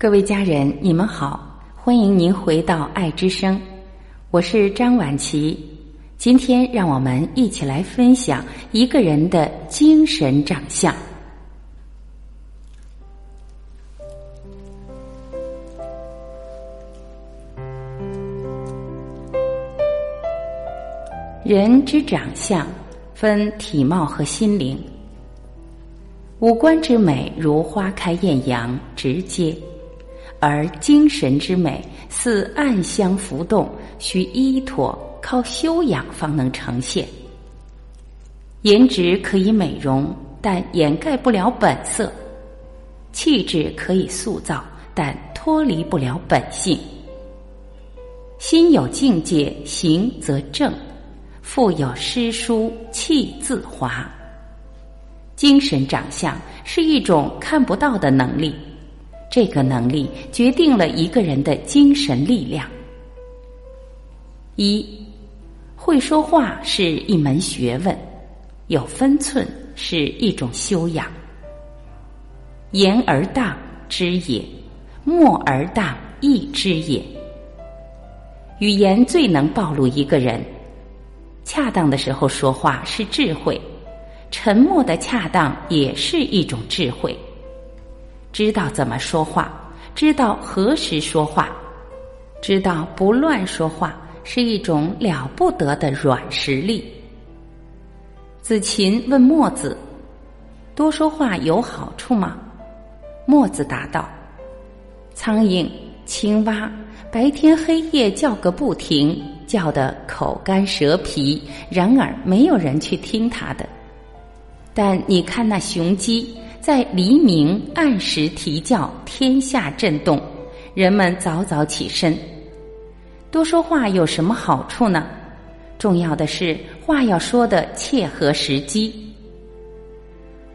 各位家人，你们好，欢迎您回到爱之声，我是张婉琪。今天让我们一起来分享一个人的精神长相。人之长相分体貌和心灵，五官之美如花开艳阳，直接。而精神之美似暗香浮动，需依托靠修养方能呈现。颜值可以美容，但掩盖不了本色；气质可以塑造，但脱离不了本性。心有境界，行则正；腹有诗书，气自华。精神长相是一种看不到的能力。这个能力决定了一个人的精神力量。一，会说话是一门学问，有分寸是一种修养。言而当知也，默而当亦知也。语言最能暴露一个人。恰当的时候说话是智慧，沉默的恰当也是一种智慧。知道怎么说话，知道何时说话，知道不乱说话，是一种了不得的软实力。子禽问墨子：“多说话有好处吗？”墨子答道：“苍蝇、青蛙白天黑夜叫个不停，叫得口干舌皮，然而没有人去听他的。但你看那雄鸡。”在黎明按时啼叫，天下震动，人们早早起身。多说话有什么好处呢？重要的是话要说的切合时机。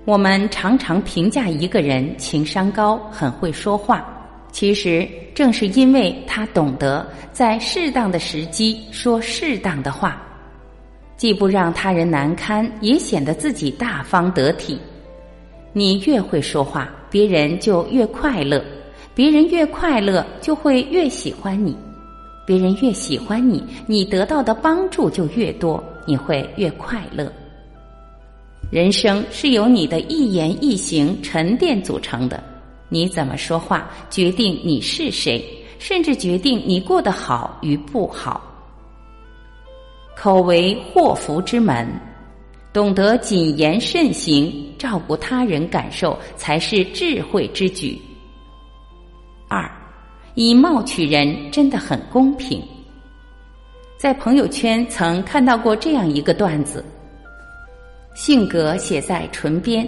我们常常评价一个人情商高，很会说话，其实正是因为他懂得在适当的时机说适当的话，既不让他人难堪，也显得自己大方得体。你越会说话，别人就越快乐；别人越快乐，就会越喜欢你；别人越喜欢你，你得到的帮助就越多，你会越快乐。人生是由你的一言一行沉淀组成的，你怎么说话，决定你是谁，甚至决定你过得好与不好。口为祸福之门。懂得谨言慎行，照顾他人感受，才是智慧之举。二，以貌取人真的很公平。在朋友圈曾看到过这样一个段子：性格写在唇边，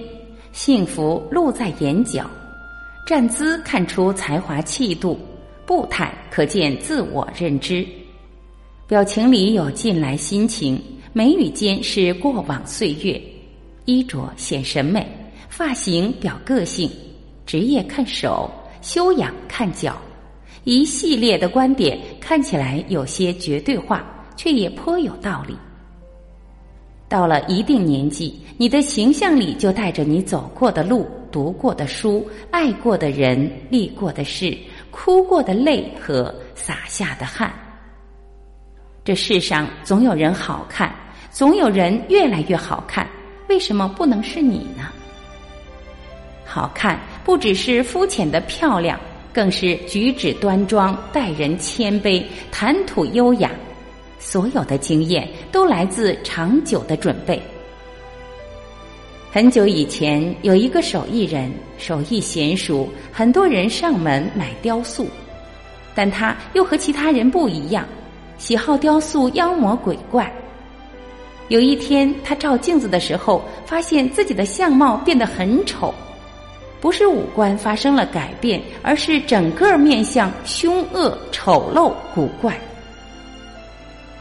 幸福露在眼角，站姿看出才华气度，步态可见自我认知，表情里有近来心情。眉宇间是过往岁月，衣着显审美，发型表个性，职业看手，修养看脚，一系列的观点看起来有些绝对化，却也颇有道理。到了一定年纪，你的形象里就带着你走过的路、读过的书、爱过的人、历过的事、哭过的泪和洒下的汗。这世上总有人好看。总有人越来越好看，为什么不能是你呢？好看不只是肤浅的漂亮，更是举止端庄、待人谦卑、谈吐优雅。所有的经验都来自长久的准备。很久以前，有一个手艺人，手艺娴熟，很多人上门买雕塑，但他又和其他人不一样，喜好雕塑妖魔鬼怪。有一天，他照镜子的时候，发现自己的相貌变得很丑，不是五官发生了改变，而是整个面相凶恶、丑陋、古怪。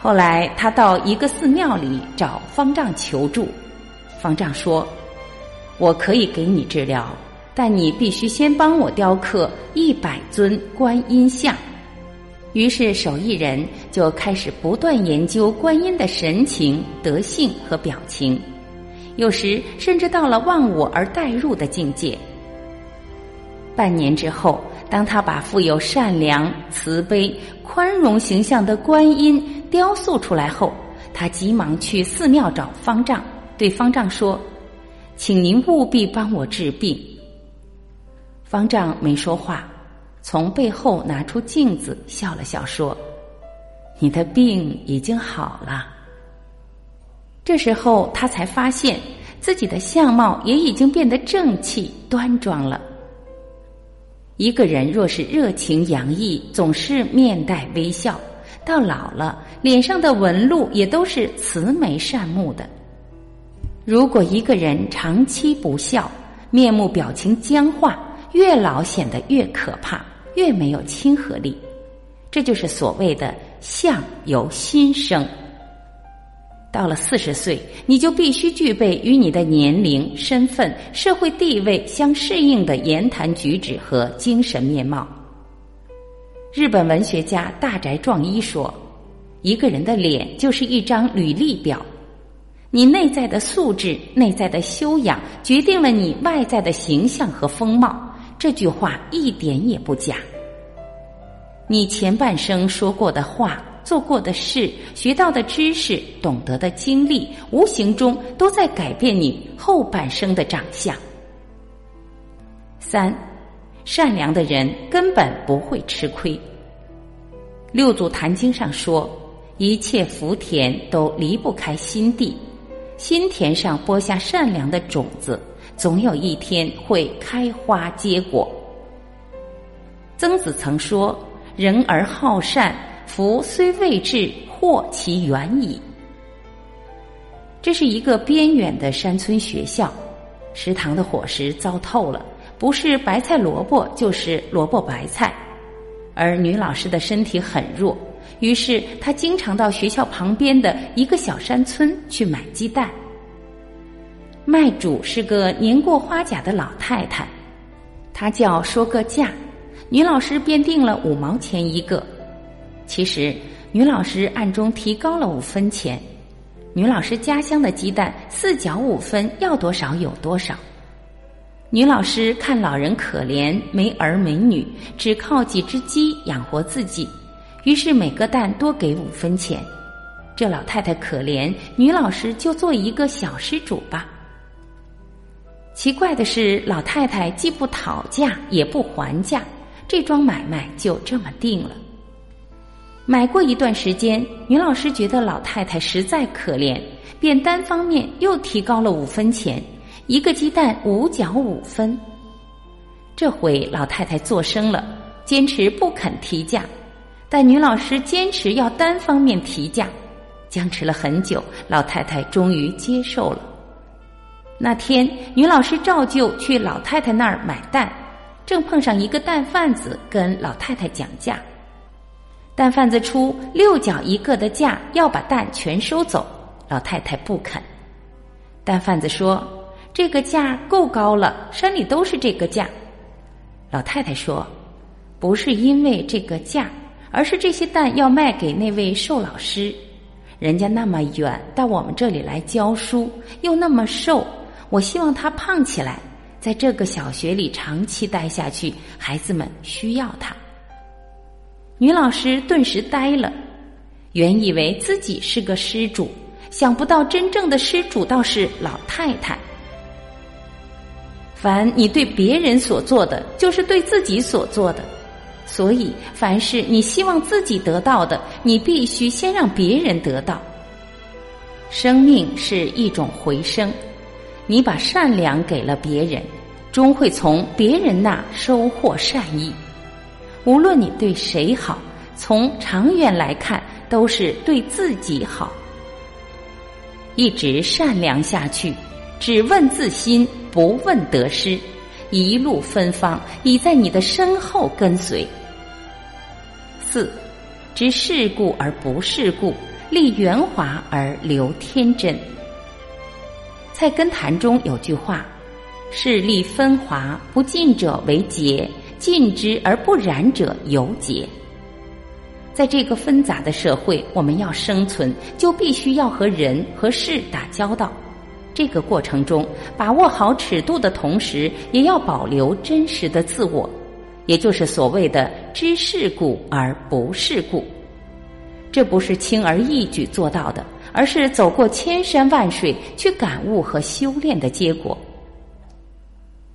后来，他到一个寺庙里找方丈求助，方丈说：“我可以给你治疗，但你必须先帮我雕刻一百尊观音像。”于是，手艺人就开始不断研究观音的神情、德性和表情，有时甚至到了忘我而代入的境界。半年之后，当他把富有善良、慈悲、宽容形象的观音雕塑出来后，他急忙去寺庙找方丈，对方丈说：“请您务必帮我治病。”方丈没说话，从背后拿出镜子，笑了笑说：“你的病已经好了。”这时候他才发现自己的相貌也已经变得正气端庄了。一个人若是热情洋溢，总是面带微笑，到老了脸上的纹路也都是慈眉善目的。如果一个人长期不笑，面目表情僵化，越老显得越可怕，越没有亲和力。这就是所谓的“相由心生”。到了四十岁，你就必须具备与你的年龄、身份、社会地位相适应的言谈举止和精神面貌。日本文学家大宅壮一说：“一个人的脸就是一张履历表，你内在的素质、内在的修养，决定了你外在的形象和风貌。”这句话一点也不假。你前半生说过的话。做过的事、学到的知识、懂得的经历，无形中都在改变你后半生的长相。三，善良的人根本不会吃亏。六祖坛经上说：“一切福田都离不开心地，心田上播下善良的种子，总有一天会开花结果。”曾子曾说：“人而好善。”福虽未至，祸其远矣。这是一个边远的山村学校，食堂的伙食糟透了，不是白菜萝卜就是萝卜白菜。而女老师的身体很弱，于是她经常到学校旁边的一个小山村去买鸡蛋。卖主是个年过花甲的老太太，她叫说个价，女老师便定了五毛钱一个。其实，女老师暗中提高了五分钱。女老师家乡的鸡蛋四角五分，要多少有多少。女老师看老人可怜，没儿没女，只靠几只鸡养活自己，于是每个蛋多给五分钱。这老太太可怜，女老师就做一个小施主吧。奇怪的是，老太太既不讨价，也不还价，这桩买卖就这么定了。买过一段时间，女老师觉得老太太实在可怜，便单方面又提高了五分钱，一个鸡蛋五角五分。这回老太太作声了，坚持不肯提价，但女老师坚持要单方面提价，僵持了很久，老太太终于接受了。那天，女老师照旧去老太太那儿买蛋，正碰上一个蛋贩子跟老太太讲价。蛋贩子出六角一个的价，要把蛋全收走。老太太不肯。蛋贩子说：“这个价够高了，山里都是这个价。”老太太说：“不是因为这个价，而是这些蛋要卖给那位瘦老师。人家那么远到我们这里来教书，又那么瘦，我希望他胖起来，在这个小学里长期待下去，孩子们需要他。”女老师顿时呆了，原以为自己是个施主，想不到真正的施主倒是老太太。凡你对别人所做的，就是对自己所做的，所以凡是你希望自己得到的，你必须先让别人得到。生命是一种回声，你把善良给了别人，终会从别人那收获善意。无论你对谁好，从长远来看都是对自己好。一直善良下去，只问自心，不问得失，一路芬芳已在你的身后跟随。四，知世故而不世故，立圆滑而留天真。菜根谭中有句话：“势利分华，不进者为竭。”尽之而不染者犹洁。在这个纷杂的社会，我们要生存，就必须要和人和事打交道。这个过程中，把握好尺度的同时，也要保留真实的自我，也就是所谓的知世故而不世故。这不是轻而易举做到的，而是走过千山万水去感悟和修炼的结果。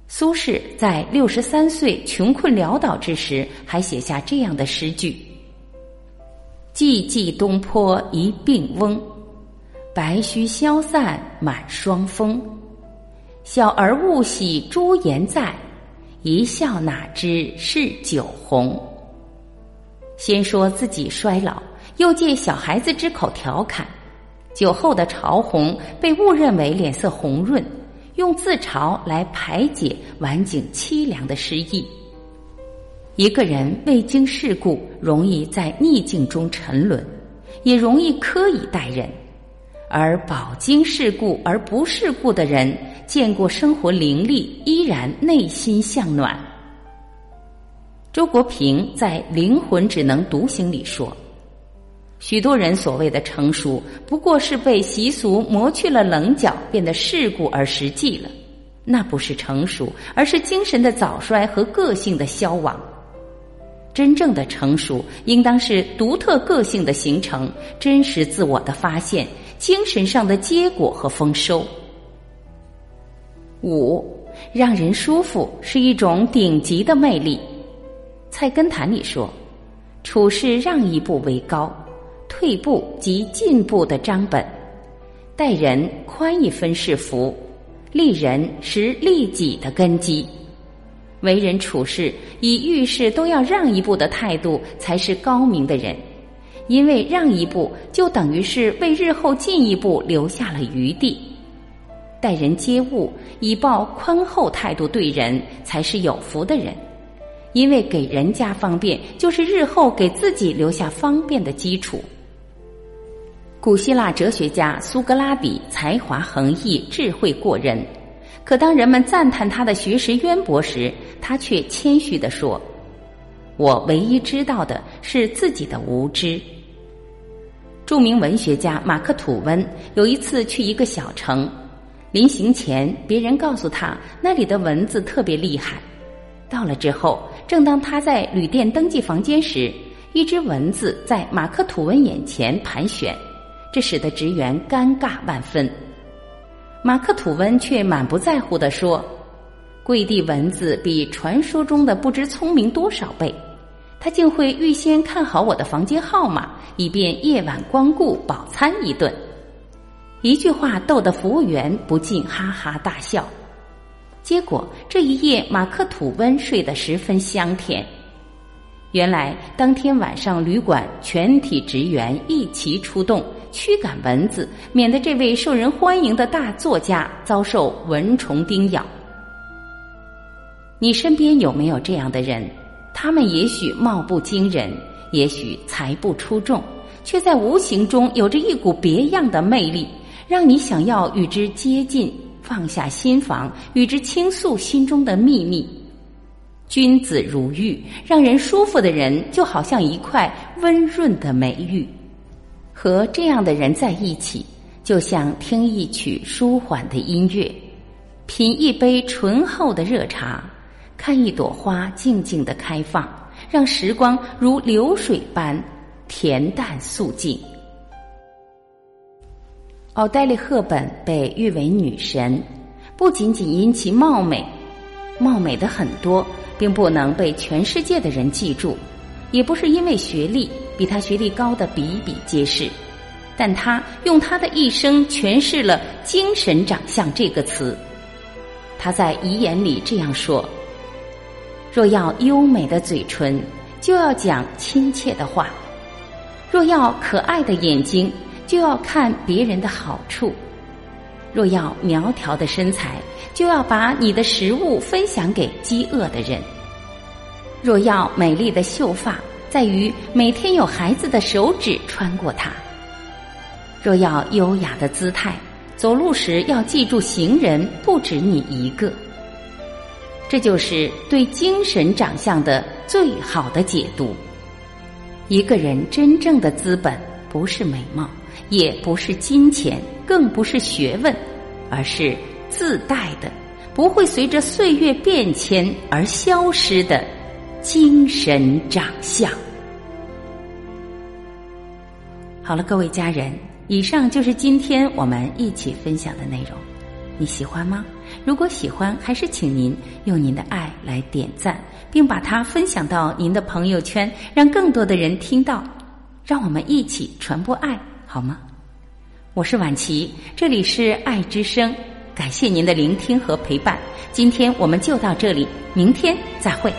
苏轼在六十三岁穷困潦倒之时，还写下这样的诗句：“寂寂东坡一病翁，白须消散满霜风。小儿误喜朱颜在，一笑哪知是酒红。”先说自己衰老。又借小孩子之口调侃，酒后的潮红被误认为脸色红润，用自嘲来排解晚景凄凉的失意。一个人未经世故，容易在逆境中沉沦，也容易苛以待人；而饱经世故而不世故的人，见过生活凌厉，依然内心向暖。周国平在《灵魂只能独行》里说。许多人所谓的成熟，不过是被习俗磨去了棱角，变得世故而实际了。那不是成熟，而是精神的早衰和个性的消亡。真正的成熟，应当是独特个性的形成，真实自我的发现，精神上的结果和丰收。五，让人舒服是一种顶级的魅力。菜根谭里说：“处事让一步为高。”退步即进步的章本，待人宽一分是福，利人是利己的根基。为人处事以遇事都要让一步的态度，才是高明的人。因为让一步，就等于是为日后进一步留下了余地。待人接物以抱宽厚态度对人，才是有福的人。因为给人家方便，就是日后给自己留下方便的基础。古希腊哲学家苏格拉底才华横溢，智慧过人。可当人们赞叹他的学识渊博时，他却谦虚地说：“我唯一知道的是自己的无知。”著名文学家马克吐温有一次去一个小城，临行前，别人告诉他那里的蚊子特别厉害。到了之后，正当他在旅店登记房间时，一只蚊子在马克吐温眼前盘旋。这使得职员尴尬万分，马克吐温却满不在乎地说：“跪地蚊子比传说中的不知聪明多少倍，他竟会预先看好我的房间号码，以便夜晚光顾饱餐一顿。”一句话逗得服务员不禁哈哈大笑。结果这一夜，马克吐温睡得十分香甜。原来当天晚上，旅馆全体职员一齐出动。驱赶蚊子，免得这位受人欢迎的大作家遭受蚊虫叮咬。你身边有没有这样的人？他们也许貌不惊人，也许才不出众，却在无形中有着一股别样的魅力，让你想要与之接近，放下心房，与之倾诉心中的秘密。君子如玉，让人舒服的人，就好像一块温润的美玉。和这样的人在一起，就像听一曲舒缓的音乐，品一杯醇厚的热茶，看一朵花静静的开放，让时光如流水般恬淡素静。奥黛丽·赫本被誉为女神，不仅仅因其貌美，貌美的很多，并不能被全世界的人记住。也不是因为学历比他学历高的比比皆是，但他用他的一生诠释了“精神长相”这个词。他在遗言里这样说：“若要优美的嘴唇，就要讲亲切的话；若要可爱的眼睛，就要看别人的好处；若要苗条的身材，就要把你的食物分享给饥饿的人。”若要美丽的秀发，在于每天有孩子的手指穿过它；若要优雅的姿态，走路时要记住行人不止你一个。这就是对精神长相的最好的解读。一个人真正的资本，不是美貌，也不是金钱，更不是学问，而是自带的，不会随着岁月变迁而消失的。精神长相。好了，各位家人，以上就是今天我们一起分享的内容，你喜欢吗？如果喜欢，还是请您用您的爱来点赞，并把它分享到您的朋友圈，让更多的人听到。让我们一起传播爱，好吗？我是婉琪，这里是爱之声，感谢您的聆听和陪伴。今天我们就到这里，明天再会。